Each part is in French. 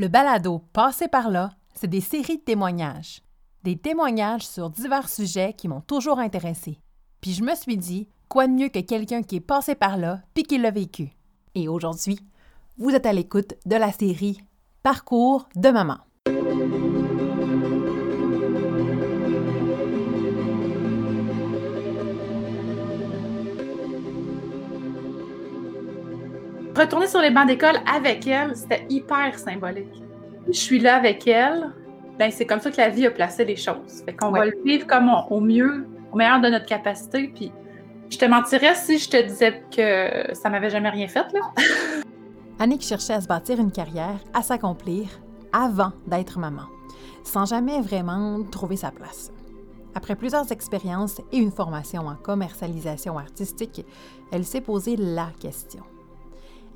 Le balado Passé par là, c'est des séries de témoignages. Des témoignages sur divers sujets qui m'ont toujours intéressé. Puis je me suis dit, quoi de mieux que quelqu'un qui est passé par là puis qui l'a vécu. Et aujourd'hui, vous êtes à l'écoute de la série Parcours de maman. Retourner sur les bancs d'école avec elle, c'était hyper symbolique. Je suis là avec elle, ben c'est comme ça que la vie a placé les choses. Fait qu'on va le vivre comme au mieux, au meilleur de notre capacité. Puis je te mentirais si je te disais que ça m'avait jamais rien fait là. Annick cherchait à se bâtir une carrière, à s'accomplir avant d'être maman, sans jamais vraiment trouver sa place. Après plusieurs expériences et une formation en commercialisation artistique, elle s'est posé la question.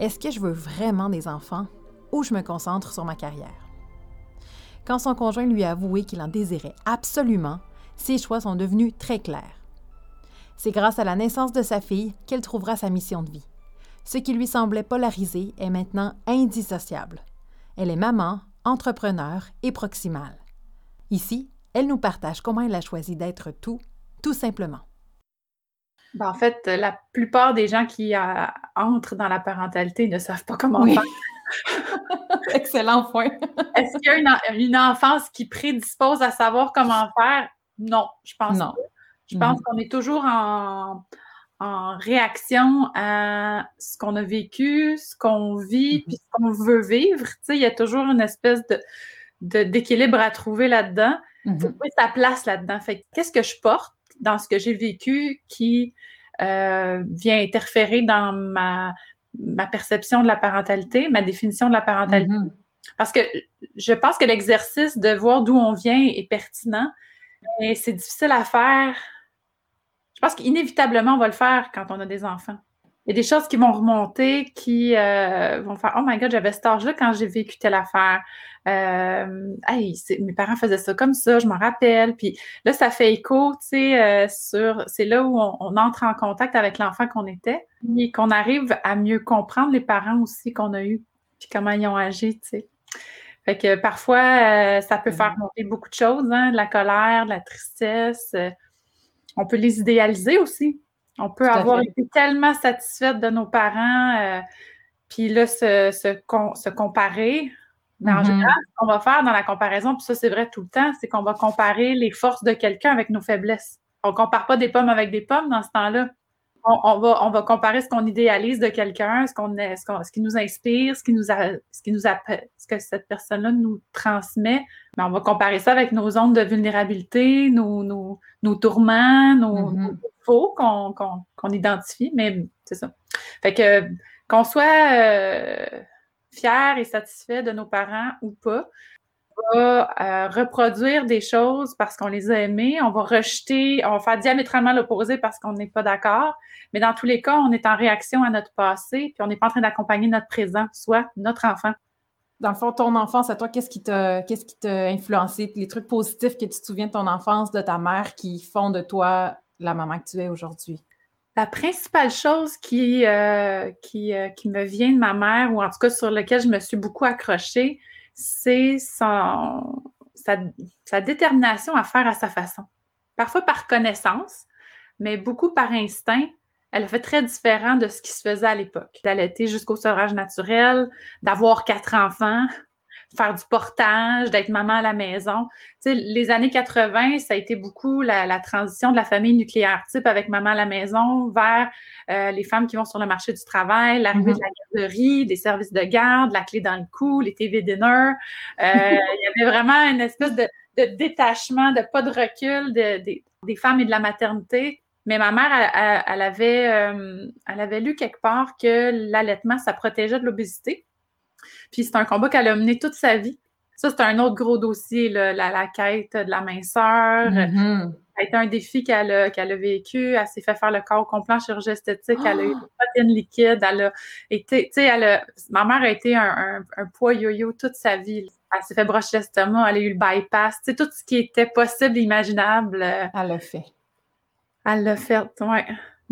Est-ce que je veux vraiment des enfants ou je me concentre sur ma carrière? Quand son conjoint lui a avoué qu'il en désirait absolument, ses choix sont devenus très clairs. C'est grâce à la naissance de sa fille qu'elle trouvera sa mission de vie. Ce qui lui semblait polarisé est maintenant indissociable. Elle est maman, entrepreneur et proximale. Ici, elle nous partage comment elle a choisi d'être tout, tout simplement. Ben, en fait, la plupart des gens qui euh, entrent dans la parentalité ne savent pas comment faire. Excellent point. Est-ce qu'il y a une, enfance qui prédispose à savoir comment faire? Non, je pense non. pas. Je pense qu'on est toujours en, réaction à ce qu'on a vécu, ce qu'on vit, mm-hmm. puis ce qu'on veut vivre. il y a toujours une espèce de, d'équilibre à trouver là-dedans. Mm trouver sa place là-dedans. Fait qu'est-ce que je porte? Dans ce que j'ai vécu qui euh, vient interférer dans ma, ma perception de la parentalité, ma définition de la parentalité. Mm-hmm. Parce que je pense que l'exercice de voir d'où on vient est pertinent, mais c'est difficile à faire. Je pense qu'inévitablement, on va le faire quand on a des enfants. Il y a des choses qui vont remonter, qui euh, vont faire Oh my God, j'avais cet âge-là quand j'ai vécu telle affaire. Euh, hey, mes parents faisaient ça comme ça, je m'en rappelle. Puis là, ça fait écho, tu sais, euh, sur. C'est là où on, entre en contact avec l'enfant qu'on était, et qu'on arrive à mieux comprendre les parents aussi qu'on a eus, puis comment ils ont agi, tu sais. Fait que parfois, ça peut faire monter beaucoup de choses, hein, de la colère, de la tristesse. on peut les idéaliser aussi. On peut avoir été tellement satisfaite de nos parents, euh, puis là, se, se, comparer. Mais en mm-hmm. général, ce qu'on va faire dans la comparaison, puis ça, c'est vrai tout le temps, c'est qu'on va comparer les forces de quelqu'un avec nos faiblesses. On ne compare pas des pommes avec des pommes dans ce temps-là. On, va, on va comparer ce qu'on idéalise de quelqu'un, ce, qu'on, ce, ce qui nous inspire, ce qui nous, a, ce qui nous a, ce que cette personne-là nous transmet. Mais on va comparer ça avec nos zones de vulnérabilité, nos, nos, nos tourments, nos, mm-hmm faut qu'on identifie, mais c'est ça. Fait que qu'on soit euh, fier et satisfait de nos parents ou pas, va euh, reproduire des choses parce qu'on les a aimés, on va rejeter, on va faire diamétralement l'opposé parce qu'on n'est pas d'accord, mais dans tous les cas, on est en réaction à notre passé, puis on n'est pas en train d'accompagner notre présent, soit notre enfant. Dans le fond, ton enfance, à toi, qu'est-ce qui t'a qu'est-ce qui t'a influencé? Les trucs positifs que tu te souviens de ton enfance, de ta mère qui font de toi la maman que tu es aujourd'hui? La principale chose qui, euh, qui, euh, qui, me vient de ma mère, ou en tout cas sur laquelle je me suis beaucoup accrochée, c'est son, sa, détermination à faire à sa façon. Parfois par connaissance, mais beaucoup par instinct. Elle a fait très différent de ce qui se faisait à l'époque. D'allaiter jusqu'au sevrage naturel, d'avoir quatre enfants, faire du portage, d'être maman à la maison. Tu sais, les années 80, ça a été beaucoup la, transition de la famille nucléaire type avec maman à la maison vers euh, les femmes qui vont sur le marché du travail, l'arrivée mm-hmm. de la garderie, des services de garde, la clé dans le cou, les TV dinner. Euh, il y avait vraiment une espèce de, détachement, de pas de recul des femmes et de la maternité. Mais ma mère, elle, avait, euh, elle avait lu quelque part que l'allaitement, ça protégeait de l'obésité. Puis c'est un combat qu'elle a mené toute sa vie. Ça, c'est un autre gros dossier, la, quête de la minceur. Mm-hmm. Ça a été un défi qu'elle a, a, vécu. Elle s'est fait faire le corps complet en chirurgie esthétique. Elle a eu des protéines liquides. Elle a été, tu sais, elle ma mère a été un, poids yo-yo toute sa vie. Elle s'est fait brocher l'estomac. Elle a eu le bypass. Tu sais, tout ce qui était possible, imaginable. Euh, elle l'a fait. Elle l'a fait, oui.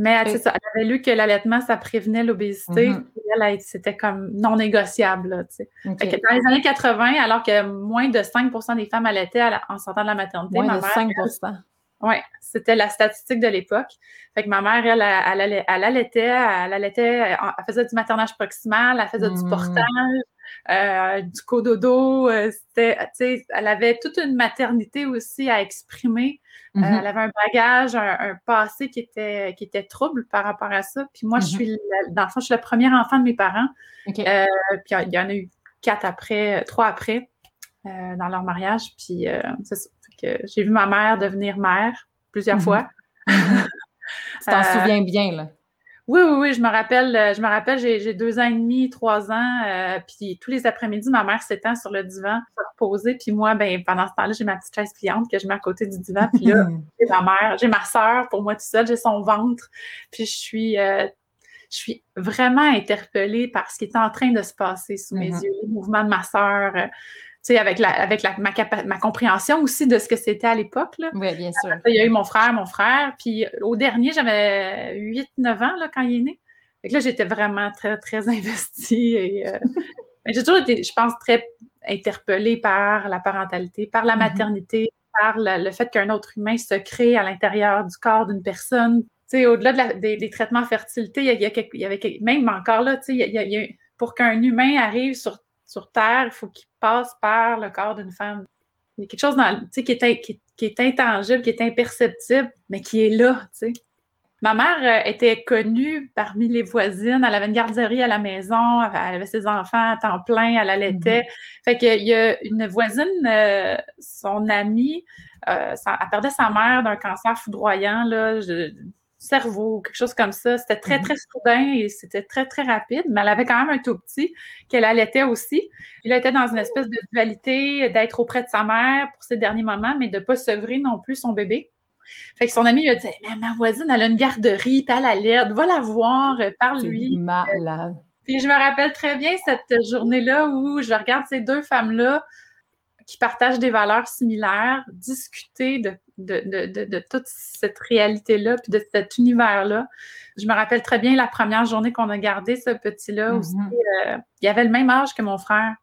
Mais elle, avait lu que l'allaitement, ça prévenait l'obésité. Mm-hmm. Elle, c'était comme non négociable. dans les années 80, alors que moins de 5% des femmes allaitaient en sortant de la maternité, moins de 5 oui, c'était la statistique de l'époque. Fait que ma mère, elle, elle, elle, allaitait, elle allaitait, elle faisait du maternage proximal, elle faisait du mm. portage, euh, du cododo. Euh, c'était, elle avait toute une maternité aussi à exprimer. Euh, mm-hmm. elle avait un bagage, un, passé qui était, qui était trouble par rapport à ça. Puis moi, je mm-hmm. suis, dans le fond, je suis le premier enfant de mes parents. puis il y en a eu quatre après, trois après. dans leur mariage. Puis c'est ça j'ai vu ma mère devenir mère plusieurs mhm. fois. Tu t'en euh, souviens bien, là? Oui, oui, oui, je me rappelle, euh, je me rappelle, j'ai deux ans et demi, trois ans, euh, puis tous les après-midi, ma mère s'étend sur le divan pour reposer, puis moi, ben, pendant ce temps-là, j'ai ma petite chaise pliante que je mets à côté du divan, puis là, j'ai ma mère, j'ai ma soeur pour moi tout seul, j'ai son ventre, puis je suis, je suis vraiment interpellée par ce qui est en train de se passer sous mes mhm. yeux, les mouvements de ma soeur, sais, avec, la, avec la, ma, ma, compréhension aussi de ce que c'était à l'époque. Oui, bien sûr. il y a eu mon frère, mon frère. Puis au dernier, j'avais 8-9 ans là, quand il est né. Fait que là, j'étais vraiment très, très investie. Et, euh, j'ai toujours été, je pense, très interpellée par la parentalité, par la mm-hmm. maternité, par le fait qu'un autre humain se crée à l'intérieur du corps d'une personne. Au-delà de des, traitements fertilité, il y, a, il y, avait même encore là, tu sais, il y a, pour qu'un humain arrive sur sur Terre, il faut qu'il passe par le corps d'une femme. Il y a quelque chose dans, qui, est, qui, qui, est intangible, qui est imperceptible, mais qui est là. Ma mère euh, était connue parmi les voisines. Elle avait une garderie à la maison, elle avait ses enfants à temps plein, elle allaitait. Mm-hmm. Fait qu'il y a une voisine, euh, son amie, euh, elle perdait sa mère d'un cancer foudroyant. Là, cerveau, quelque chose comme ça. C'était très, mhm. très soudain et c'était très, très rapide, mais elle avait quand même un tout petit qu'elle allaitait aussi. Elle était dans une espèce de dualité d'être auprès de sa mère pour ses derniers moments, mais de ne pas sevrer non plus son bébé. Fait que son ami lui a dit Mais ma voisine, elle a une garderie, puis elle allait, va la voir, parle-lui. Malade. Puis je me rappelle très bien cette journée-là où je regarde ces deux femmes-là qui partagent des valeurs similaires, discuter de, de, toute cette réalité-là, puis de cet univers-là. Je me rappelle très bien la première journée qu'on a gardé ce petit-là aussi. Mm-hmm. Euh, il avait le même âge que mon frère.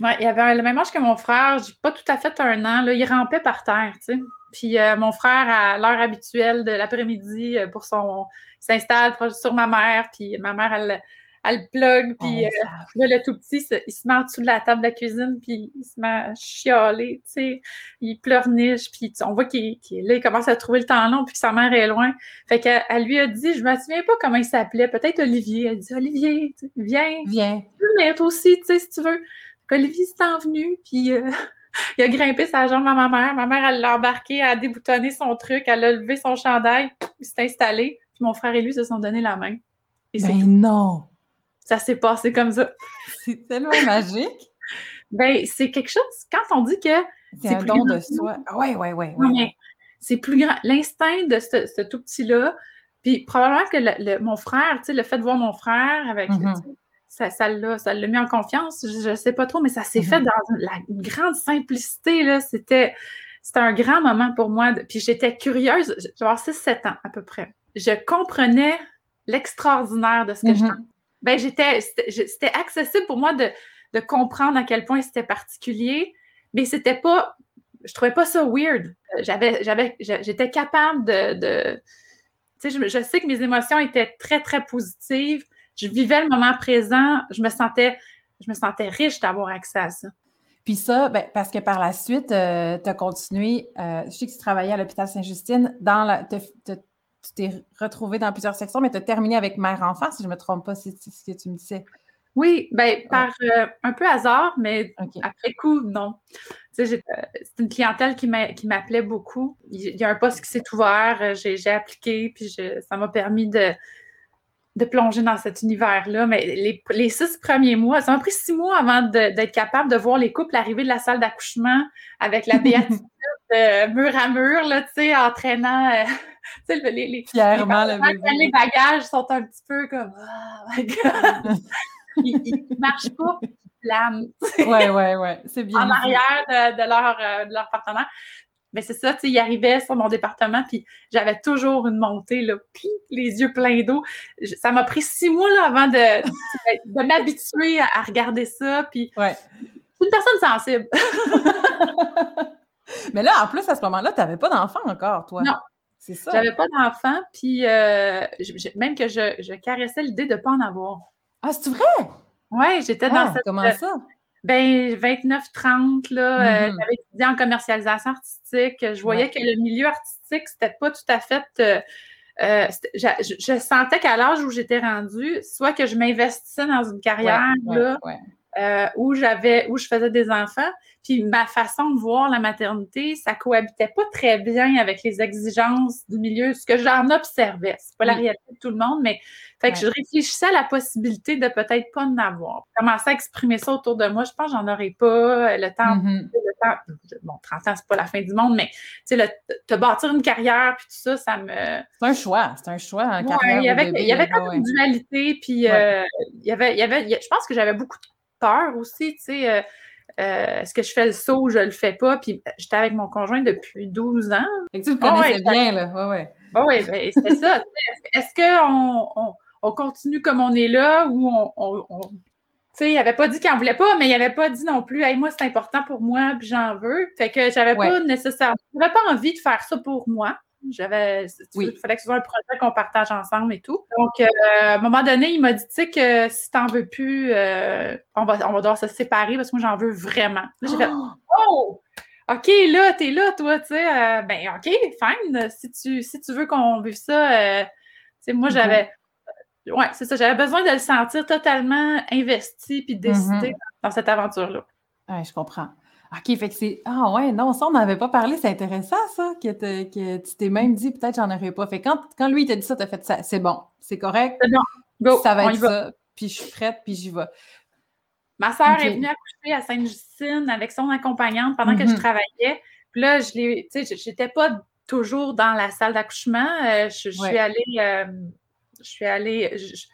Ouais, il avait le même âge que mon frère, pas tout à fait un an. Là, il rampait par terre, tu sais. Puis euh, mon frère, à l'heure habituelle de l'après-midi, euh, pour son, s'installe sur ma mère. Puis ma mère, elle, elle plug, puis euh, le tout petit, il se met en dessous de la table de la cuisine, puis il se met à chialer, tu sais, il pleurniche, puis on voit qu'il est là, il commence à trouver le temps long, puis que sa mère est loin. Fait qu'elle lui a dit, je me souviens pas comment il s'appelait, peut-être Olivier. Elle dit, Olivier, viens. Viens. Viens, toi aussi, tu sais, si tu veux. Olivier s'est envenu, puis euh, il a grimpé sa jambe à ma mère. Ma mère, elle l'a embarqué, elle a déboutonné son truc, elle a levé son chandail, il s'est installé, puis mon frère et lui se sont donné la main. Et ben non! Ça s'est passé comme ça. C'est tellement magique. Ben, c'est quelque chose, quand on dit que c'est un don de soi. Oui, oui, oui. C'est plus grand. L'instinct de ce, tout petit-là, puis probablement que mon frère, tu sais, le fait de voir mon frère avec. Mm-hmm. Ça, ça l'a mis en confiance, je ne sais pas trop, mais ça s'est fait mm-hmm. dans la grande simplicité. Là. C'était, c'était un grand moment pour moi. Puis j'étais curieuse, j'avais 6-7 ans à peu près. Je comprenais l'extraordinaire de ce que je mm-hmm ben j'étais, c'était accessible pour moi de, comprendre à quel point c'était particulier, mais c'était pas, je trouvais pas ça weird. J'avais, j'avais, j'étais capable de, tu sais, je, sais que mes émotions étaient très, très positives. Je vivais le moment présent. Je me sentais, je me sentais riche d'avoir accès à ça. Puis ça, ben, parce que par la suite, euh, tu as continué, euh, je sais que tu travaillais à l'hôpital Saint-Justine, dans la, tu t'es retrouvé dans plusieurs sections, mais tu as terminé avec mère-enfant, si je ne me trompe pas, c'est ce que tu me disais. Oui, ben, par euh, un peu hasard, mais après coup, non. Euh, c'est une clientèle qui m'appelait beaucoup. Il y a un poste qui s'est ouvert, euh, j'ai appliqué, puis ça m'a permis de, de plonger dans cet univers-là. Mais les, les, six premiers mois, ça m'a pris six mois avant d'être capable de voir les couples arriver de la salle d'accouchement avec la béatitude mur à mur, là, tu sais, entraînant sais, les, les, Fièrement, le les bagages sont un petit peu comme Oh my God! ils, ne marchent pas, ils planent. Ouais, ouais, ouais. C'est bien. En arrière de, leur, euh, de leur partenaire. Mais c'est ça, tu sais, il arrivait sur mon département, puis j'avais toujours une montée, là, puis les yeux pleins d'eau. Ça m'a pris six mois, là, avant de, de m'habituer à, regarder ça, puis... Ouais. une personne sensible. Mais là, en plus, à ce moment-là, tu n'avais pas d'enfant encore, toi. Non. C'est ça. J'avais pas d'enfant, puis euh, même que je, caressais l'idée de ne pas en avoir. Ah, c'est vrai? Oui, j'étais dans ah, cette. Comment ça? Ben, 29-30, là, euh, mm-hmm. j'avais étudié en commercialisation artistique. Je voyais que le milieu artistique, c'était pas tout à fait. Euh, je, sentais qu'à l'âge où j'étais rendue, soit que je m'investissais dans une carrière là, où j'avais où je faisais des enfants, puis ma façon de voir la maternité, ça cohabitait pas très bien avec les exigences du milieu, ce que j'en observais. C'est pas la réalité de tout le monde, mais fait que je réfléchissais à la possibilité de peut-être pas en avoir. Commencer à exprimer ça autour de moi, je pense que j'en aurais pas le temps, mm-hmm. le temps. Bon, 30 ans, c'est pas la fin du monde, mais tu sais, te bâtir une carrière puis tout ça, ça me. C'est un choix, c'est un choix carrière. Il y avait, il y avait comme une dualité, puis euh, il y avait, il y avait, je pense que j'avais beaucoup de peur aussi, tu sais. Euh, euh, est-ce que je fais le saut ou je le fais pas? Puis euh, j'étais avec mon conjoint depuis 12 ans. Et tu le connaissais bien, là. Oui, oui. Oui, ben, c'est ça. Est-ce qu'on on, on, continue comme on est là ou on. tu sais, il n'avait pas dit qu'il n'en voulait pas, mais il n'avait pas dit non plus, hey, moi, c'est important pour moi, puis j'en veux. Fait que j'avais pas nécessairement, j'avais pas envie de faire ça pour moi. J'avais, il fallait que ce soit un projet qu'on partage ensemble et tout. Donc, euh, à un moment donné, il m'a dit, tu sais, que si t'en veux plus, euh, on, va, on va devoir se séparer parce que moi, j'en veux vraiment. j'ai fait, oh! OK, là, t'es là, toi, tu sais. Euh, ben, OK, fine. Si tu, si tu veux qu'on vive ça, tu sais, moi, j'avais. Ouais, c'est ça. J'avais besoin de le sentir totalement investi puis décidé mm-hmm. dans cette aventure-là. Oui, je comprends. OK, fait que c'est. Ah ouais, non, ça, on n'avait pas parlé. C'est intéressant, ça, que, que tu t'es même dit peut-être j'en aurais pas. Fait quand, quand lui, il t'a dit ça, t'as fait ça. C'est bon, c'est correct. C'est bon. Go, ça va être ça. Puis je suis prête, puis j'y vais. Ma soeur est venue accoucher à Sainte-Justine avec son accompagnante pendant que je mm-hmm. travaillais. Puis là, je l'ai. Tu sais, j'étais pas toujours dans la salle d'accouchement. Euh, je, suis allée. Euh, je suis allée je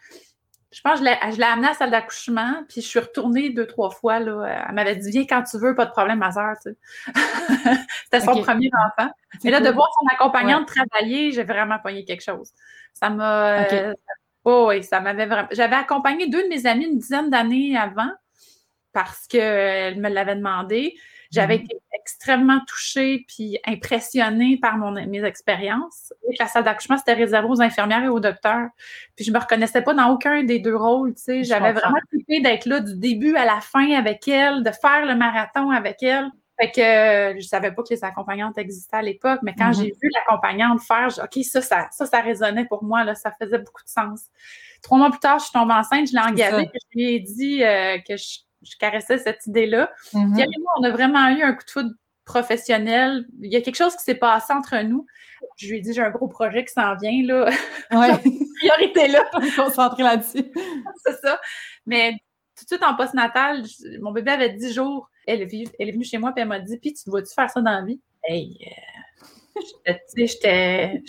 pense que je l'ai amenée à la salle d'accouchement, puis je suis retournée deux, trois fois. Là. Elle m'avait dit Viens quand tu veux, pas de problème, ma soeur. Tu sais. C'était son premier enfant. Mais là, de voir son accompagnante travailler, j'ai vraiment pogné quelque chose. Ça m'a. Euh, oh, oui, ça m'avait vraiment. J'avais accompagné deux de mes amies une dizaine d'années avant parce qu'elle me l'avait demandé. J'avais mhm. été extrêmement touchée puis impressionnée par mon, mes expériences. La salle d'accouchement, c'était réservé aux infirmières et aux docteurs. Puis je me reconnaissais pas dans aucun des deux rôles, tu sais. J'avais vraiment trippé d'être là du début à la fin avec elle, de faire le marathon avec elle. Fait que euh, je savais pas que les accompagnantes existaient à l'époque, mais quand mhm. j'ai vu l'accompagnante faire, OK, ça, ça, ça, ça résonnait pour moi, là, ça faisait beaucoup de sens. Trois mois plus tard, je suis tombée enceinte, je l'ai engagée, je lui ai dit euh, que je je caressais cette idée-là. Mm on a vraiment eu un coup de foudre professionnel. Il y a quelque chose qui s'est passé entre nous. Je lui ai dit, j'ai un gros projet qui s'en vient, là. Ouais. priorité là. Concentrer là-dessus. C'est ça. Mais tout de suite en postnatal, mon bébé avait 10 jours. Elle est, venue, chez moi et elle m'a dit, puis tu vois-tu faire ça dans la vie? Hey, euh, j'étais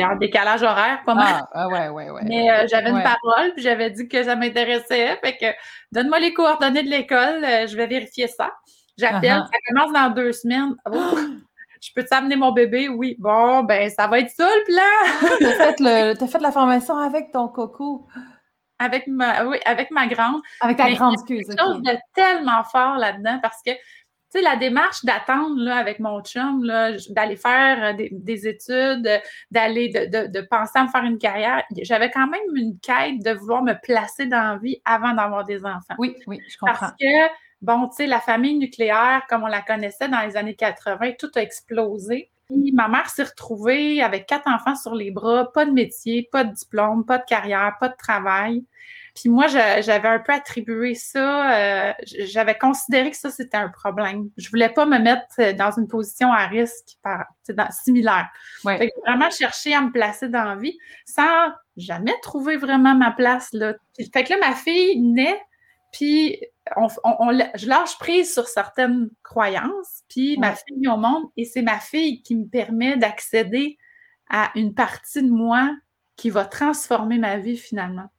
en décalage horaire pas mal. Ah, ah ouais, ouais, ouais. Mais euh, j'avais une parole, puis j'avais dit que ça m'intéressait. Fait que donne-moi les coordonnées de l'école, euh, je vais vérifier ça. J'appelle, uh-huh. ça commence dans deux semaines. Oh, je peux t'amener mon bébé? Oui. Bon, ben, ça va être ça le plan. Tu as, fait la formation avec ton coco. Avec ma, oui, avec ma grande. Avec ta grande, excuse. quelque chose de tellement fort là-dedans parce que sais, la démarche d'attendre avec mon chum, d'aller faire euh, des, études, d'aller, de, penser à me faire une carrière, j'avais quand même une quête de vouloir me placer dans la vie avant d'avoir des enfants. Oui, oui, je comprends. Parce que, bon, tu sais, la famille nucléaire, comme on la connaissait dans les années 80, tout a explosé. ma mère s'est retrouvée avec quatre enfants sur les bras, pas de métier, pas de diplôme, pas de carrière, pas de travail. Puis moi, j'avais un peu attribué ça, euh, j'avais considéré que ça, c'était un problème. Je voulais pas me mettre euh, dans une position à risque par, dans, similaire. Ouais. Fait que vraiment chercher à me placer dans la vie sans jamais trouver vraiment ma place. Là. fait que là, ma fille naît, puis on, je lâche prise sur certaines croyances, puis ma fille vient au monde, et c'est ma fille qui me permet d'accéder à une partie de moi qui va transformer ma vie finalement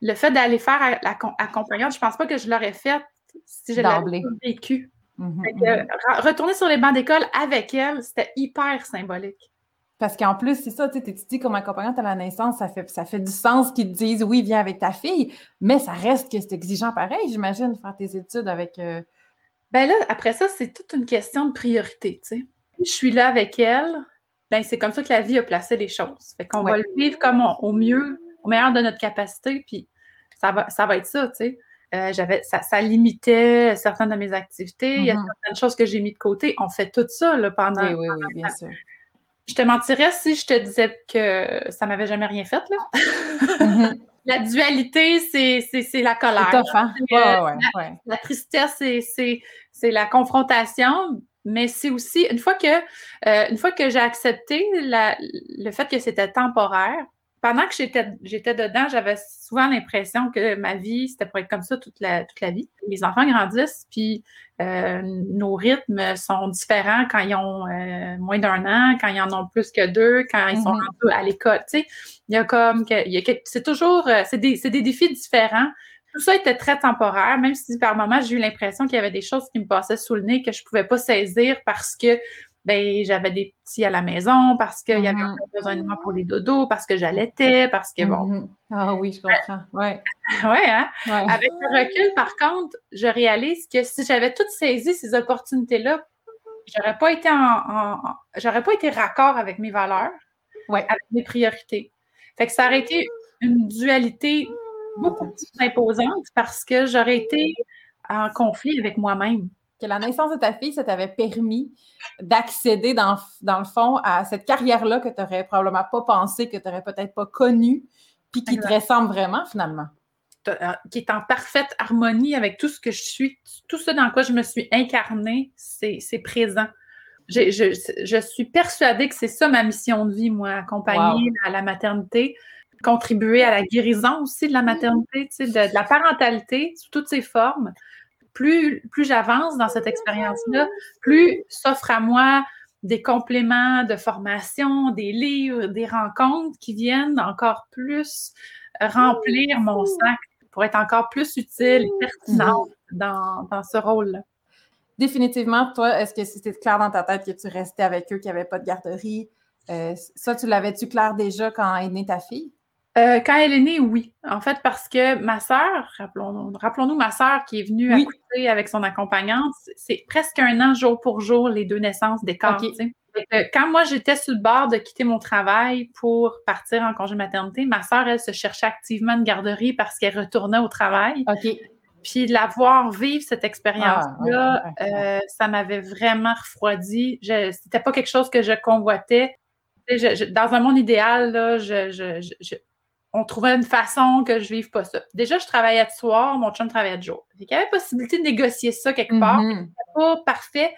le fait d'aller faire l'accompagnante, je pense pas que je l'aurais fait si je l'avais vécu. Mm-hmm, retourner sur les bancs d'école avec elle, c'était hyper symbolique. Parce qu'en plus, c'est ça, tu dis comme accompagnante à la naissance, ça fait, ça fait du sens qu'ils te disent oui, viens avec ta fille, mais ça reste que c'est exigeant pareil, j'imagine, faire tes études avec. Euh, ben là, après ça, c'est toute une question de priorité, tu sais. Je suis là avec elle, ben c'est comme ça que la vie a placé les choses. Fait qu'on va le vivre comme au mieux, au meilleur de notre capacité, puis ça va, ça va être ça, tu sais. Euh, j'avais, ça, limitait certaines de mes activités. Il y a mm-hmm. certaines choses que j'ai mis de côté. On fait tout ça là, pendant. Oui, oui, oui, bien sûr. Je te mentirais si je te disais que ça m'avait jamais rien fait. Là. Mm-hmm. la dualité, c'est, la colère. Hein? la, la, tristesse, c'est, la confrontation. Mais c'est aussi, une fois que, euh, une fois que j'ai accepté le fait que c'était temporaire, pendant que j'étais, j'étais dedans, j'avais souvent l'impression que ma vie, c'était pour être comme ça toute la, toute la vie. Les enfants grandissent, puis euh, nos rythmes sont différents quand ils ont euh, moins d'un an, quand ils en ont plus que deux, quand ils sont un mm-hmm. peu à l'école. Tu sais, il y a comme, il y a, c'est toujours, euh, c'est des, c'est des défis différents. Tout ça était très temporaire, même si par moments, j'ai eu l'impression qu'il y avait des choses qui me passaient sous le nez que je pouvais pas saisir parce que ben j'avais des petits à la maison parce qu'il y avait mm-hmm. besoin de moi pour les dodos, parce que j'allaitais, parce que bon. Mm-hmm. Ah oui, je comprends. Ouais. ouais, hein? Avec le recul, par contre, je réalise que si j'avais toutes saisi ces opportunités-là, j'aurais pas été en, j'aurais pas été raccord avec mes valeurs, ouais. avec mes priorités. Fait que ça aurait été une dualité beaucoup plus imposante parce que j'aurais été en conflit avec moi-même que la naissance de ta fille, ça t'avait permis d'accéder, dans, le fond, à cette carrière-là que tu n'aurais probablement pas pensé, que tu n'aurais peut-être pas connue, puis qui te ressemble vraiment, finalement. Euh, qui est en parfaite harmonie avec tout ce que je suis, tout ce dans quoi je me suis incarnée, c'est présent. Je, suis persuadée que c'est ça ma mission de vie, moi, accompagner à la maternité, contribuer à la guérison aussi de la maternité, de, de la parentalité sous toutes ses formes plus, plus j'avance dans cette expérience-là, plus s'offre à moi des compléments de formation, des livres, des rencontres qui viennent encore plus remplir mon sac pour être encore plus utile et pertinente dans, dans ce rôle-là. Définitivement, toi, est-ce que c'était clair dans ta tête que tu restais avec eux, qu'il n'y avait pas de garderie? Euh, ça, tu l'avais-tu clair déjà quand est née ta fille? Euh, quand elle est née, oui. En fait, parce que ma sœur, rappelons-nous, ma sœur qui est venue accoucher avec son accompagnante, c'est presque un an jour pour jour les deux naissances des quand moi j'étais sur le bord de quitter mon travail pour partir en congé maternité, ma sœur, elle se cherchait activement une garderie parce qu'elle retournait au travail. Puis de la voir vivre cette expérience-là, ah, euh, ça m'avait vraiment refroidi. C'était pas quelque chose que je convoitais. dans un monde idéal, là, je, on trouvait une façon que je vive pas ça. Déjà, je travaillais de soir, mon chum travaillait de jour. Il y avait possibilité de négocier ça quelque part. Mm-hmm. C'était pas parfait.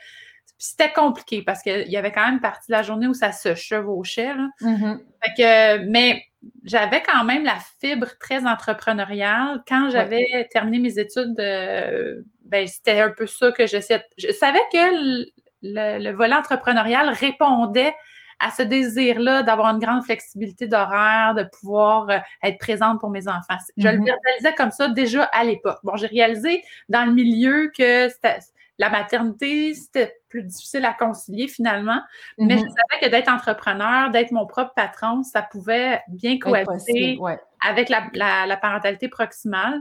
C'était compliqué parce qu'il y avait quand même une partie de la journée où ça se chevauchait. Fait que, mais j'avais quand même la fibre très entrepreneuriale. Quand j'avais terminé mes études, euh, ben, c'était un peu ça que j'essayais. Je savais que le, le volet entrepreneurial répondait à ce désir-là d'avoir une grande flexibilité d'horaire, de pouvoir euh, être présente pour mes enfants. Je le réalisais mhm. comme ça déjà à l'époque. Bon, j'ai réalisé dans le milieu que la maternité, c'était plus difficile à concilier finalement, mais je mhm. savais que d'être entrepreneur, d'être mon propre patron, ça pouvait bien cohabiter avec la, parentalité proximale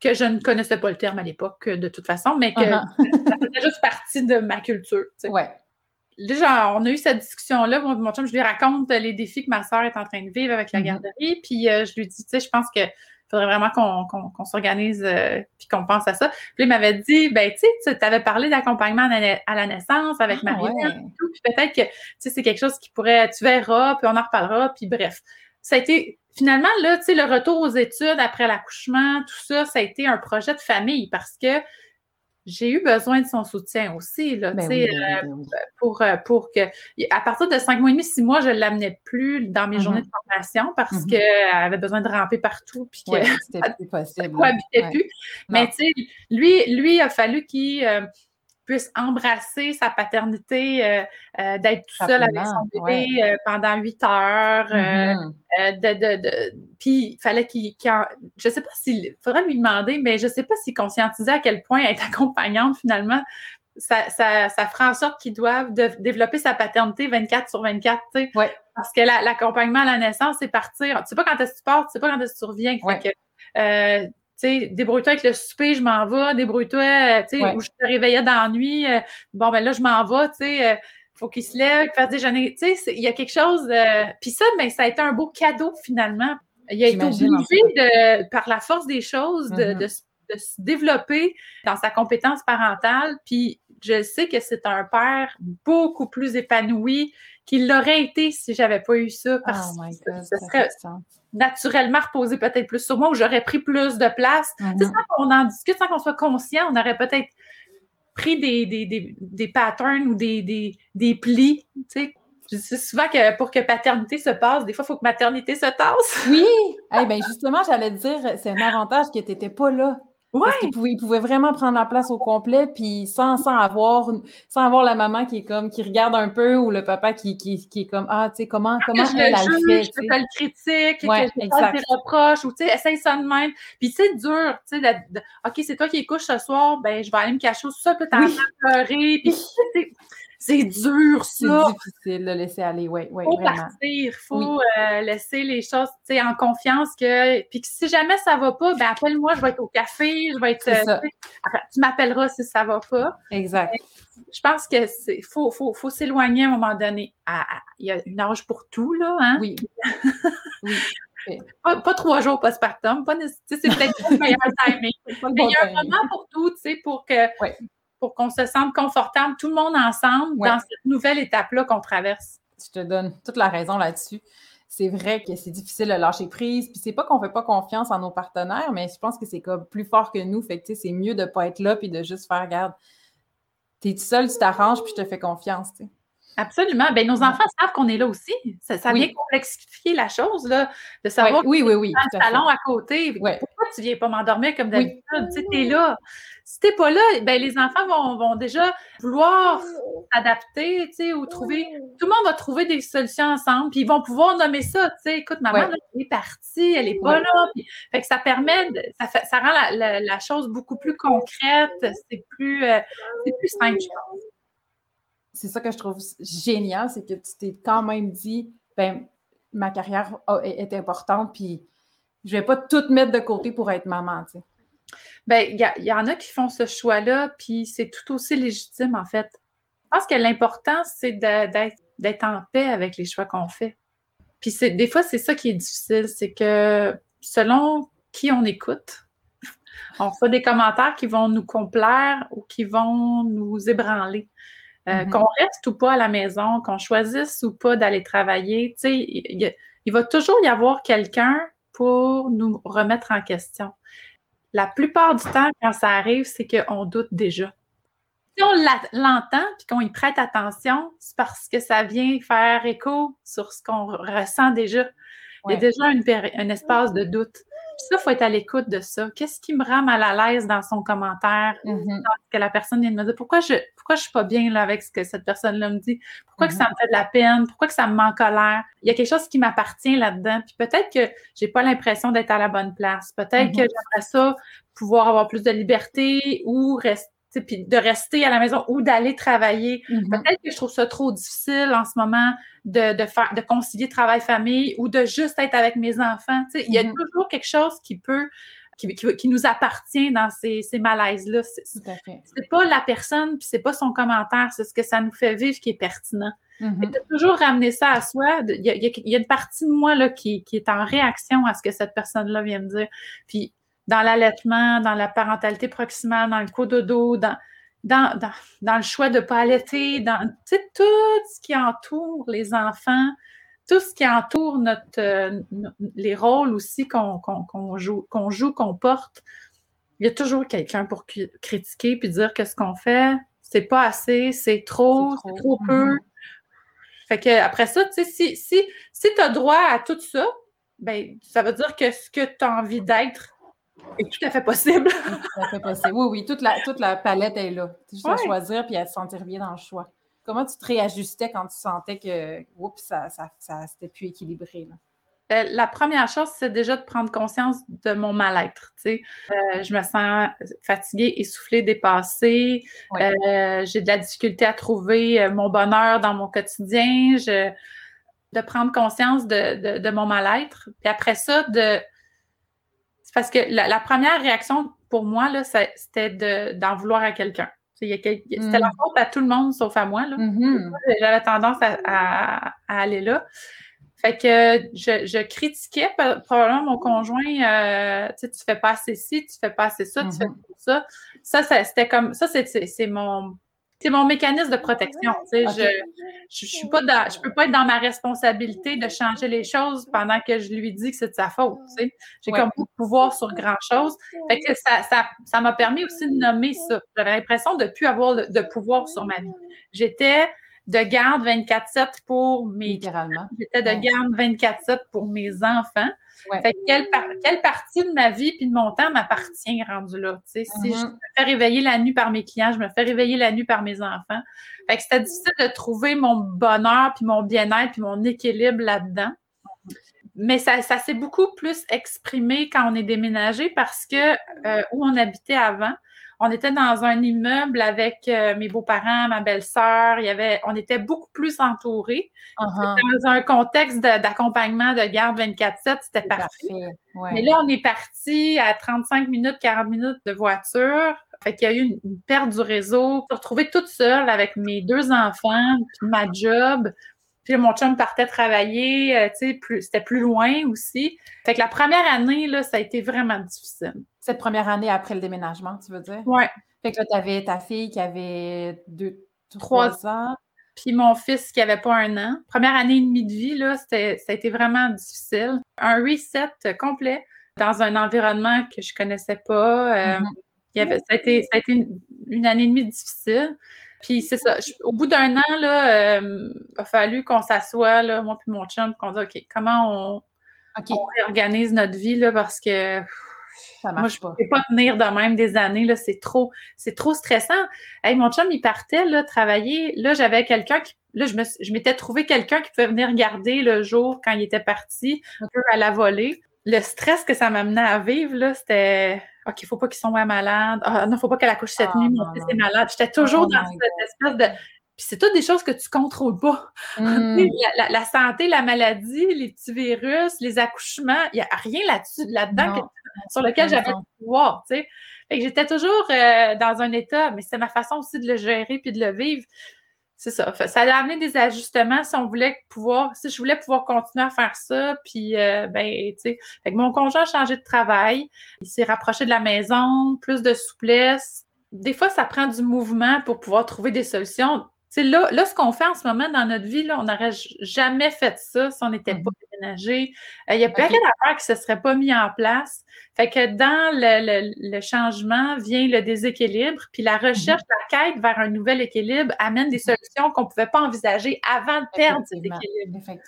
que je ne connaissais pas le terme à l'époque de toute façon, mais que uh-huh. ça faisait juste partie de ma culture. Tu sais déjà, on a eu cette discussion-là. Mon, chum, je lui raconte les défis que ma soeur est en train de vivre avec la mm-hmm. garderie. Puis euh, je lui dis, tu sais, je pense qu'il faudrait vraiment qu'on s'organise euh, puis qu'on pense à ça. Puis il m'avait dit, ben, tu sais, tu avais parlé d'accompagnement à la naissance avec ah, Marie Puis peut-être que, tu sais, c'est quelque chose qui pourrait, tu verras, puis on en reparlera. Puis bref, ça a été, finalement, là, tu sais, le retour aux études après l'accouchement, tout ça, ça a été un projet de famille parce que j'ai eu besoin de son soutien aussi, là, ben ben euh, ben pour, euh, pour que, à partir de cinq mois et demi, six mois, je ne l'amenais plus dans mes journées de mm-hmm. formation parce mm-hmm. qu'elle avait besoin de ramper partout, puis que c'était plus possible. plus. Mais tu sais, lui, lui, il a fallu qu'il euh, puisse embrasser sa paternité, euh, euh, d'être tout seul avec son bébé euh, pendant huit heures. Mm-hmm. de, de, Puis il fallait qu'il. Qu je sais pas s'il. faudrait lui demander, mais je sais pas s'il conscientisait à quel point être accompagnante, finalement, ça, ça, ça fera en sorte qu'ils doivent développer sa paternité 24 sur 24, tu sais. Ouais. Parce que l'accompagnement à la naissance, c'est partir. Tu sais pas quand est-ce que tu pars, tu sais pas quand est-ce que tu reviens. tu sais, débrouille-toi avec le souper, je m'en vais, débrouille-toi, euh, tu sais, où je te réveillais dans la nuit, euh, bon, ben là, je m'en vais, tu sais, faut qu'il se lève, qu'il fasse déjeuner, tu sais, il y a quelque chose de... Puis ça, ben, ça a été un beau cadeau, finalement. Il a été obligé, de, par la force des choses, de, mm-hmm. de, de se développer dans sa compétence parentale, puis je sais que c'est un père beaucoup plus épanoui qu'il l'aurait été si j'avais pas eu ça. Parce oh que ce serait naturellement reposé peut-être plus sur moi ou j'aurais pris plus de place. C'est ça qu'on en discute, sans qu'on soit conscient, on aurait peut-être pris des, des, des, patterns ou des, des, des plis, tu sais. Je dis souvent que pour que paternité se passe, des fois, il faut que maternité se tasse. Oui! Eh ben justement, j'allais te dire, c'est un avantage que tu n'étais pas là. Ouais. Parce pouvait, vraiment prendre la place au complet, puis sans, sans, avoir, sans avoir la maman qui est comme, qui regarde un peu, ou le papa qui, qui, qui est comme, ah, tu sais, comment, comment je elle a fait. Que le critique, ouais, que je des reproches, ou tu sais, essaye ça de même. Puis c'est dur, tu sais, OK, c'est toi qui couches ce soir, ben je vais aller me cacher sous ça, peut t'en oui. pleurer, puis c'est dur, ça. C'est difficile de laisser aller, oui, oui, faut Partir, il faut euh, laisser les choses, tu sais, en confiance que, puis que si jamais ça va pas, ben appelle-moi, je vais être au café, je vais être, euh, tu m'appelleras si ça va pas. Exact. je pense que c'est, faut, faut, faut s'éloigner à un moment donné. Il y a une âge pour tout, là, hein? Oui. oui. Pas, pas, trois jours postpartum, pas c'est peut-être le meilleur timing. Mais il y a un moment pour tout, tu sais, pour que pour qu'on se sente confortable, tout le monde ensemble, dans cette nouvelle étape-là qu'on traverse. Je te donne toute la raison là-dessus. C'est vrai que c'est difficile de lâcher prise. Puis c'est pas qu'on fait pas confiance en nos partenaires, mais je pense que c'est comme plus fort que nous. Fait que c'est mieux de pas être là puis de juste faire, regarde, t'es tout seul, tu t'arranges puis je te fais confiance. Absolument. Ben, nos enfants savent qu'on est là aussi. Ça, vient complexifier la chose, là, de savoir oui, oui, oui, un salon à côté. Pourquoi tu viens pas m'endormir comme d'habitude? Tu es là. Si tu n'es pas là, ben, les enfants vont, vont déjà vouloir s'adapter, ou trouver. Tout le monde va trouver des solutions ensemble, puis ils vont pouvoir nommer ça. Tu sais, écoute, maman, elle est partie, elle n'est pas là. fait que ça permet, ça, fait, ça rend la, la, chose beaucoup plus concrète, c'est plus, euh, plus simple, je pense c'est ça que je trouve génial, c'est que tu t'es quand même dit, ben, ma carrière est, importante, puis je vais pas tout mettre de côté pour être maman, tu sais. Ben, il y, en a qui font ce choix-là, puis c'est tout aussi légitime, en fait. Je pense que l'important, c'est d'être en paix avec les choix qu'on fait. Puis des fois, c'est ça qui est difficile, c'est que selon qui on écoute, on fait des commentaires qui vont nous complaire ou qui vont nous ébranler. Euh, mm-hmm. Qu'on reste ou pas à la maison, qu'on choisisse ou pas d'aller travailler, tu sais, il, va toujours y avoir quelqu'un pour nous remettre en question. La plupart du temps, quand ça arrive, c'est qu'on doute déjà. Si on l'entend puis qu'on y prête attention, c'est parce que ça vient faire écho sur ce qu'on ressent déjà. Il y a déjà un espace de doute. Puis ça, il faut être à l'écoute de ça. Qu'est-ce qui me rend mal à l'aise dans son commentaire, mm-hmm. que la personne vient de me dire? Pourquoi je pourquoi je suis pas bien là, avec ce que cette personne-là me dit? Pourquoi que ça mm-hmm. me fait de la peine? Pourquoi que ça me met en colère? Il y a quelque chose qui m'appartient là-dedans. Puis peut-être que j'ai pas l'impression d'être à la bonne place. Peut-être que mm-hmm. j'aimerais ça pouvoir avoir plus de liberté ou rester puis de rester à la maison ou d'aller travailler. Peut-être que je trouve ça trop difficile en ce moment de, faire, de concilier travail-famille ou de juste être avec mes enfants. Il y a mm-hmm. toujours quelque chose qui peut, qui, nous appartient dans ces, ces malaises-là. C'est pas la personne, puis c'est pas son commentaire, c'est ce que ça nous fait vivre qui est pertinent. Mm-hmm. de toujours ramener ça à soi. Il y, a, une partie de moi là, qui, qui est en réaction à ce que cette personne-là vient de dire. Puis dans l'allaitement, dans la parentalité proximale, dans le cododo, dans dans, dans, le choix de ne pas allaiter, dans tout ce qui entoure les enfants, tout ce qui entoure notre, euh, les rôles aussi qu'on joue, qu'on joue, qu'on porte. Il y a toujours quelqu'un pour critiquer puis dire que ce qu'on fait, c'est pas assez, c'est trop, c'est trop, peu. Mm-hmm. Fait que après ça, tu sais, si, si, si tu as droit à tout ça, ben, ça veut dire que ce que tu as envie d'être c'est tout à fait possible. tout à fait possible. Oui, oui, toute la, toute la palette est là. Tu juste à choisir puis à se sentir bien dans le choix. Comment tu te réajustais quand tu sentais que oups, ça, ça, ça c'était plus équilibré? Là? Euh, la première chose, c'est déjà de prendre conscience de mon mal-être. Euh, je me sens fatiguée, essoufflée, dépassée. Euh, j'ai de la difficulté à trouver mon bonheur dans mon quotidien. de prendre conscience de, mon mal-être. Puis après ça, de. Parce que la, première réaction pour moi, là, c'était d'en vouloir à quelqu'un. C'était la mm. faute à tout le monde sauf à moi. Mm-hmm. J'avais tendance à, aller là. Fait que je, critiquais probablement mon conjoint, euh, tu sais, tu fais pas assez ci, tu fais pas assez ça, tu fais mm-hmm. ça. Ça, c'était comme, ça, c'est mon, c'est mon mécanisme de protection. Tu sais, je, je, suis pas je peux pas être dans ma responsabilité de changer les choses pendant que je lui dis que c'est de sa faute. Tu sais, j'ai comme beaucoup de pouvoir sur grand chose. Fait que ça, ça, ça m'a permis aussi de nommer ça. J'avais l'impression de plus avoir de pouvoir sur ma vie. J'étais de garde 24-7 pour mes. J'étais de garde 24-7 pour mes enfants. Fait quelle, quelle, partie de ma vie puis de mon temps m'appartient rendu là? Si je mm-hmm. me fais réveiller la nuit par mes clients, je me fais réveiller la nuit par mes enfants. Fait que c'était difficile de trouver mon bonheur puis mon bien-être puis mon équilibre là-dedans. Mais ça, ça s'est beaucoup plus exprimé quand on est déménagé parce que euh, où on habitait avant, on était dans un immeuble avec euh, mes beaux-parents, ma belle-sœur. Il y avait, on était beaucoup plus entourés. Uh-huh. Dans un contexte d'accompagnement de, garde 24-7, c'était parfait. Mais là, on est parti à 35 minutes, 40 minutes de voiture. Fait qu'il y a eu une, perte du réseau. Je me retrouvée toute seule avec mes deux enfants, puis ma job. Puis mon chum partait travailler, euh, tu sais, c'était plus loin aussi. Fait que la première année, là, ça a été vraiment difficile. Cette première année après le déménagement, tu veux dire? Oui. Fait que là, tu avais ta fille qui avait deux, trois ans. Puis mon fils qui avait pas un an. Première année et demie de vie, là, ça a été vraiment difficile. Un reset complet dans un environnement que je connaissais pas. Euh, mm-hmm. il y avait, ça a été, ça a été une, année et demie difficile. Puis c'est ça. au bout d'un an, là, euh, il a fallu qu'on s'assoie, là, moi puis mon chum, qu'on dise OK, comment on, on réorganise notre vie là, parce que ça marche moi, je ne peux pas tenir de même des années. Là, c'est trop, c'est trop stressant. Hey, mon chum, il partait là, travailler. Là, j'avais quelqu'un qui. Là, je, me, je m'étais trouvé quelqu'un qui pouvait venir garder le jour quand il était parti, un peu à la volée. Le stress que ça m'amenait à vivre, là, c'était OK, il ne faut pas qu'il soit malade. Ah, non, il ne faut pas qu'elle accouche cette ah, nuit, mon fils est malade. J'étais toujours oh dans cette espèce de. Puis c'est toutes des choses que tu contrôles pas. Mmh. La, santé, la maladie, les petits virus, les accouchements, il n'y a rien là-dessus, là-dedans sur lequel j'avais le pouvoir, tu sais. Fait que j'étais toujours euh, dans un état, mais c'est ma façon aussi de le gérer puis de le vivre c'est ça. Ça a amené des ajustements si on voulait pouvoir, si je voulais pouvoir continuer à faire ça. Puis, euh, ben, tu sais, mon conjoint a changé de travail. Il s'est rapproché de la maison, plus de souplesse. Des fois, ça prend du mouvement pour pouvoir trouver des solutions. Là, là, ce qu'on fait en ce moment dans notre vie, là, on n'aurait jamais fait ça si on n'était pas mm-hmm. déménagé. Euh, il y a plein d'affaires qui ne se seraient pas mis en place. Fait que dans le, changement vient le déséquilibre, puis la mhm. recherche, la quête vers un nouvel équilibre amène des mhm. solutions qu'on ne pouvait pas envisager avant de perdre cet équilibre. Tu ne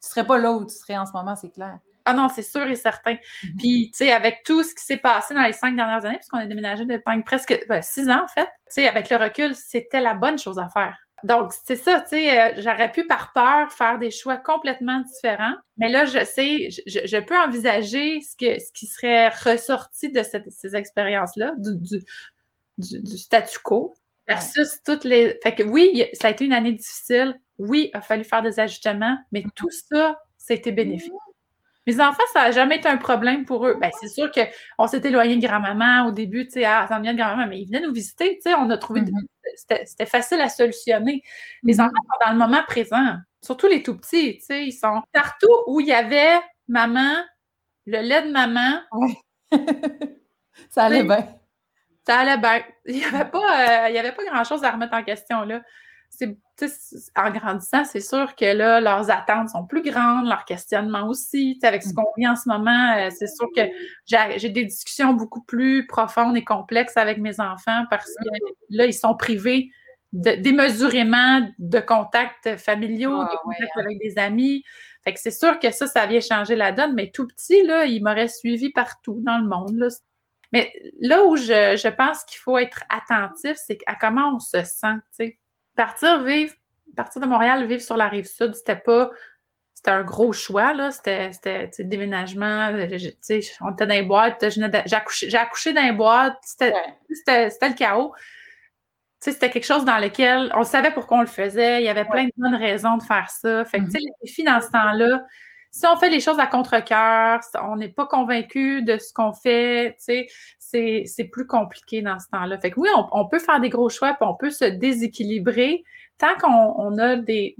serais pas là où tu serais en ce moment, c'est clair. Ah non, c'est sûr et certain. Puis, tu sais, avec tout ce qui s'est passé dans les cinq dernières années, puisqu'on a déménagé depuis presque ben, six ans, en fait, tu sais, avec le recul, c'était la bonne chose à faire. Donc, c'est ça, tu sais, euh, j'aurais pu par peur faire des choix complètement différents, mais là, je sais, je, peux envisager ce, que, ce qui serait ressorti de ces expériences-là, du, du, statu quo, versus toutes les... Fait que oui, ça a été une année difficile, oui, il a fallu faire des ajustements, mais mm-hmm. tout ça, ça a été bénéfique. Mes enfants, ça n'a jamais été un problème pour eux. Ben, c'est sûr qu'on s'est éloigné de grand-maman au début, tu sais, ah, ça vient de grand-maman, mais ils venaient nous visiter, tu sais, on a trouvé, mm-hmm c'était facile à solutionner. Les mhm. enfants sont dans le moment présent, surtout les tout petits, tu sais, ils sont partout où il y avait maman, le lait de maman. ça allait bien. Ça allait bien. Il n'y avait pas, euh, avait pas grand-chose à remettre en question, là. En grandissant, c'est sûr que là, leurs attentes sont plus grandes, leurs questionnements aussi. avec ce mm. qu'on vit en ce moment, euh, c'est sûr que j'ai des discussions beaucoup plus profondes et complexes avec mes enfants parce que là, ils sont privés démesurément de contacts familiaux, de contacts avec des amis. Fait que c'est sûr que ça, ça vient changer la donne, mais tout petit, là, il m'aurait suivi partout dans le monde. Mais là où je, je pense qu'il faut être attentif, c'est à comment on se sent. Partir vivre, partir de Montréal, vivre sur la rive sud, c'était pas c'était un gros choix, là. C'était, déménagement, sais, on était dans les boîtes, j'ai accouché, accouché, dans les boîtes, c'était, le chaos. C'était quelque chose dans lequel on savait pourquoi on le faisait, il y avait plein de bonnes raisons de faire ça. Fait que, mm-hmm. les défis dans ce temps-là, si on fait les choses à contre-cœur, on n'est pas convaincu de ce qu'on fait, tu sais, c'est plus compliqué dans ce temps-là. Fait que oui, on, peut faire des gros choix, puis on peut se déséquilibrer tant qu'on a des,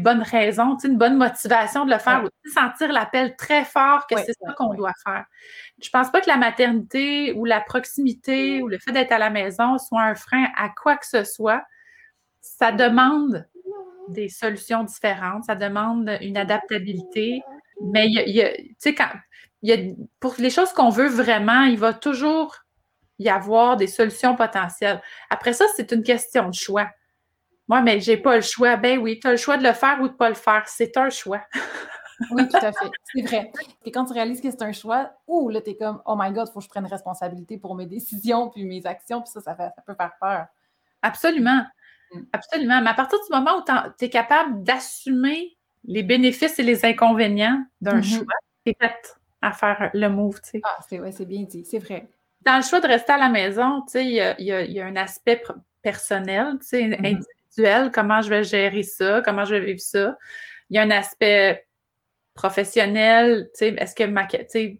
bonnes raisons, une bonne motivation de le faire, ou sentir l'appel très fort que c'est ça qu'on doit faire. Je pense pas que la maternité ou la proximité ou le fait d'être à la maison soit un frein à quoi que ce soit. Ça demande des solutions différentes, ça demande une adaptabilité. Mais il y a, tu sais, quand il y a, pour les choses qu'on veut vraiment, il va toujours y avoir des solutions potentielles. Après ça, c'est une question de choix. Moi, mais j'ai pas le choix. Ben oui, tu as le choix de le faire ou de pas le faire. C'est un choix. oui, tout à fait. C'est vrai. Et quand tu réalises que c'est un choix, ouh, là, tu es comme, oh my God, il faut que je prenne responsabilité pour mes décisions puis mes actions, puis ça, ça, ça peut faire peur. Absolument. Absolument. Mais à partir du moment où tu es capable d'assumer les bénéfices et les inconvénients d'un mm-hmm. choix, tu es prête à faire le move. Ah, c'est bien dit, c'est vrai. Dans le choix de rester à la maison, il y a, un aspect personnel, mm-hmm comment je vais gérer ça, comment je vais vivre ça? Il y a un aspect professionnel, est-ce que ma,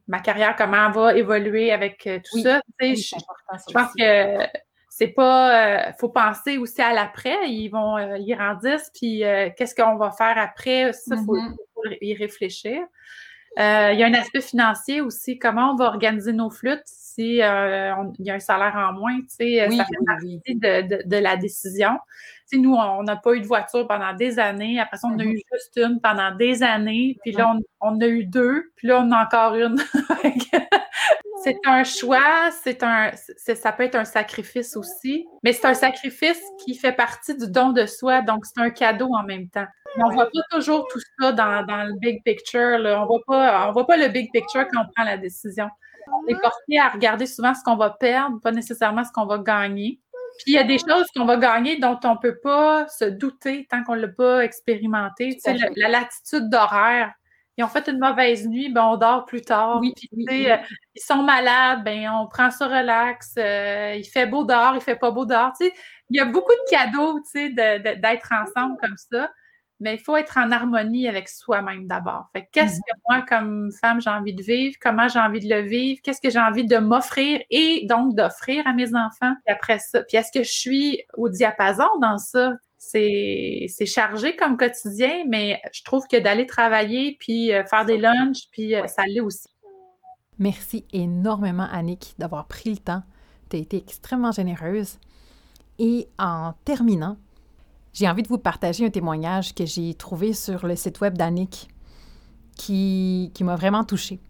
ma carrière, comment va évoluer avec euh, tout ça? je, pense que c'est pas. Euh, faut penser aussi à l'après. Ils vont, euh, ils grandissent, puis qu'est-ce qu'on va faire après? Ça, il faut, mm-hmm. y réfléchir. il y a un aspect financier aussi. Comment on va organiser nos flûtes si il y a un salaire en moins? ça fait partie de, de, la décision nous, on n'a pas eu de voiture pendant des années. Après ça, on a eu mm-hmm. juste une pendant des années. Puis là, on, a eu deux. Puis là, on a encore une. c'est un choix. C'est un, ça peut être un sacrifice aussi. Mais c'est un sacrifice qui fait partie du don de soi. Donc, c'est un cadeau en même temps. on ne voit pas toujours tout ça dans, le big picture. Là. On ne voit pas le big picture quand on prend la décision. On est porté à regarder souvent ce qu'on va perdre, pas nécessairement ce qu'on va gagner. Puis il y a des choses qu'on va gagner dont on ne peut pas se douter tant qu'on ne l'a pas expérimenté. Tu sais, la, latitude d'horaire. Ils ont fait une mauvaise nuit, ben on dort plus tard. Oui, euh, ils sont malades, ben on prend ça relax. Euh, il fait beau dehors, il fait pas beau dehors. Tu sais, il y a beaucoup de cadeaux, tu sais, d'être ensemble comme ça mais il faut être en harmonie avec soi-même d'abord. Fait qu'est-ce mm-hmm. que moi, comme femme, j'ai envie de vivre? Comment j'ai envie de le vivre? Qu'est-ce que j'ai envie de m'offrir et donc d'offrir à mes enfants? Puis après ça, puis est-ce que je suis au diapason dans ça? C'est, chargé comme quotidien, mais je trouve que d'aller travailler, puis euh, faire des lunchs, puis euh, ça l'est aussi. Merci énormément, Annick, d'avoir pris le temps. Tu as été extrêmement généreuse. Et en terminant, j'ai envie de vous partager un témoignage que j'ai trouvé sur le site web d'Annick qui, m'a vraiment touchée.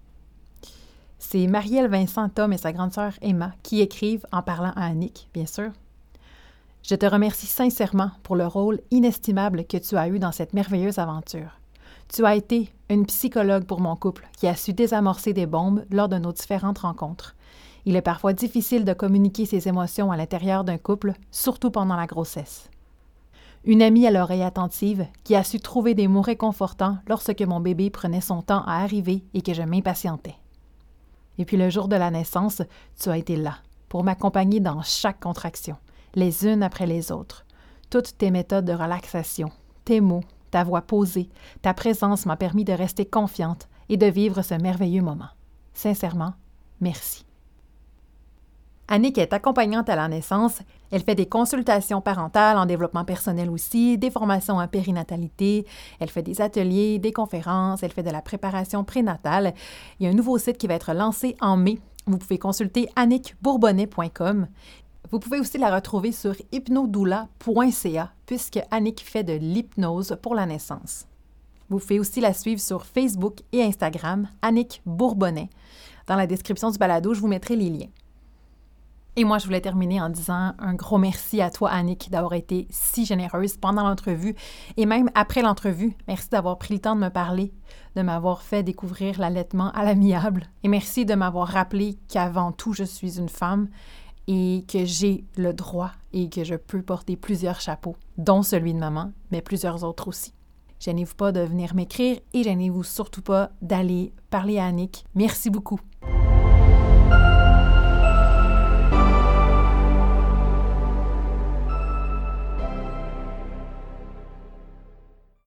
C'est Marielle Vincent Tom et sa grande sœur Emma qui écrivent en parlant à Annick, bien sûr. Je te remercie sincèrement pour le rôle inestimable que tu as eu dans cette merveilleuse aventure. Tu as été une psychologue pour mon couple qui a su désamorcer des bombes lors de nos différentes rencontres. Il est parfois difficile de communiquer ses émotions à l'intérieur d'un couple, surtout pendant la grossesse. Une amie à l'oreille attentive qui a su trouver des mots réconfortants lorsque mon bébé prenait son temps à arriver et que je m'impatientais. Et puis le jour de la naissance, tu as été là pour m'accompagner dans chaque contraction, les unes après les autres. Toutes tes méthodes de relaxation, tes mots, ta voix posée, ta présence m'a permis de rester confiante et de vivre ce merveilleux moment. Sincèrement, merci. Annick est accompagnante à la naissance. Elle fait des consultations parentales en développement personnel aussi, des formations en périnatalité. Elle fait des ateliers, des conférences. Elle fait de la préparation prénatale. Il y a un nouveau site qui va être lancé en mai. Vous pouvez consulter annickbourbonnet.com. Vous pouvez aussi la retrouver sur hypnodoula.ca puisque Annick fait de l'hypnose pour la naissance. Vous pouvez aussi la suivre sur Facebook et Instagram, Annick Bourbonnet. Dans la description du balado, je vous mettrai les liens. Et moi, je voulais terminer en disant un gros merci à toi, Annick, d'avoir été si généreuse pendant l'entrevue et même après l'entrevue. Merci d'avoir pris le temps de me parler, de m'avoir fait découvrir l'allaitement à l'amiable. Et merci de m'avoir rappelé qu'avant tout, je suis une femme et que j'ai le droit et que je peux porter plusieurs chapeaux, dont celui de maman, mais plusieurs autres aussi. Gênez-vous pas de venir m'écrire et gênez-vous surtout pas d'aller parler à Annick. Merci beaucoup.